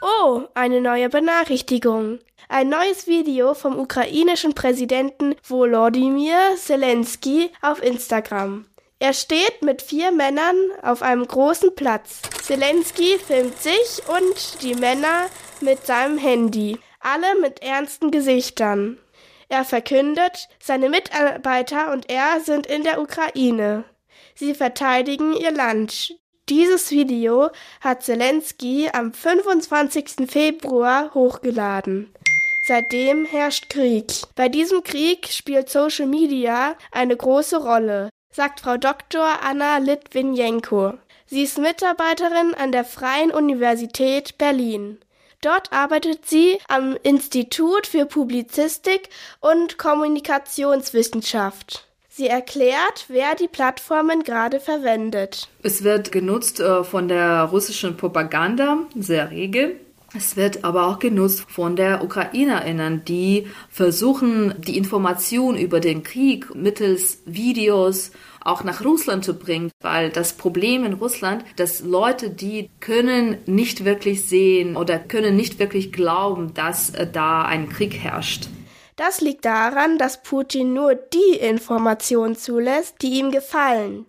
Oh, eine neue Benachrichtigung. Ein neues Video vom ukrainischen Präsidenten Volodymyr Zelensky auf Instagram. Er steht mit vier Männern auf einem großen Platz. Zelensky filmt sich und die Männer mit seinem Handy, alle mit ernsten Gesichtern. Er verkündet, seine Mitarbeiter und er sind in der Ukraine. Sie verteidigen ihr Land. Dieses Video hat Zelensky am 25. Februar hochgeladen. Seitdem herrscht Krieg. Bei diesem Krieg spielt Social Media eine große Rolle, sagt Frau Dr. Anna Litwinenko. Sie ist Mitarbeiterin an der Freien Universität Berlin. Dort arbeitet sie am Institut für Publizistik und Kommunikationswissenschaft. Sie erklärt, wer die Plattformen gerade verwendet. Es wird genutzt äh, von der russischen Propaganda sehr rege. Es wird aber auch genutzt von der Ukrainerinnen, die versuchen, die Information über den Krieg mittels Videos auch nach Russland zu bringen, weil das Problem in Russland, dass Leute, die können nicht wirklich sehen oder können nicht wirklich glauben, dass äh, da ein Krieg herrscht. Das liegt daran, dass Putin nur die Informationen zulässt, die ihm gefallen.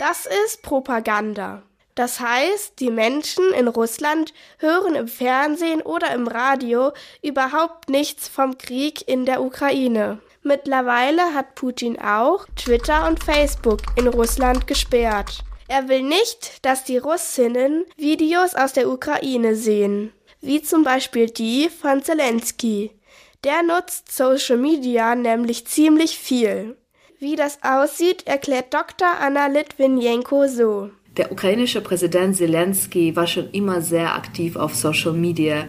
Das ist Propaganda. Das heißt, die Menschen in Russland hören im Fernsehen oder im Radio überhaupt nichts vom Krieg in der Ukraine. Mittlerweile hat Putin auch Twitter und Facebook in Russland gesperrt. Er will nicht, dass die Russinnen Videos aus der Ukraine sehen, wie zum Beispiel die von Zelensky. Der nutzt Social Media nämlich ziemlich viel. Wie das aussieht, erklärt Dr. Anna Litwinenko so. Der ukrainische Präsident Zelensky war schon immer sehr aktiv auf Social Media.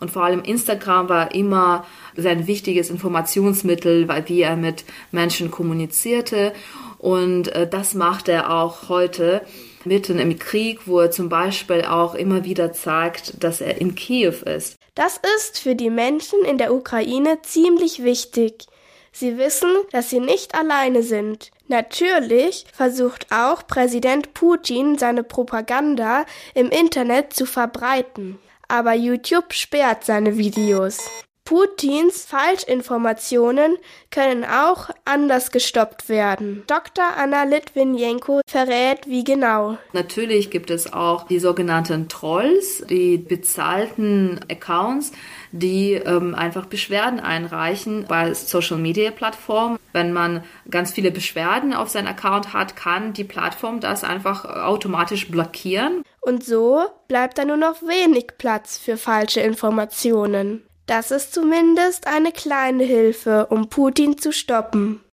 Und vor allem Instagram war immer sein wichtiges Informationsmittel, weil wie er mit Menschen kommunizierte. Und äh, das macht er auch heute mitten im Krieg, wo er zum Beispiel auch immer wieder zeigt, dass er in Kiew ist. Das ist für die Menschen in der Ukraine ziemlich wichtig. Sie wissen, dass sie nicht alleine sind. Natürlich versucht auch Präsident Putin seine Propaganda im Internet zu verbreiten. Aber YouTube sperrt seine Videos. Putins Falschinformationen können auch anders gestoppt werden. Dr. Anna Litwinenko verrät, wie genau. Natürlich gibt es auch die sogenannten Trolls, die bezahlten Accounts, die ähm, einfach Beschwerden einreichen bei Social Media Plattformen. Wenn man ganz viele Beschwerden auf seinen Account hat, kann die Plattform das einfach automatisch blockieren. Und so bleibt da nur noch wenig Platz für falsche Informationen. Das ist zumindest eine kleine Hilfe, um Putin zu stoppen.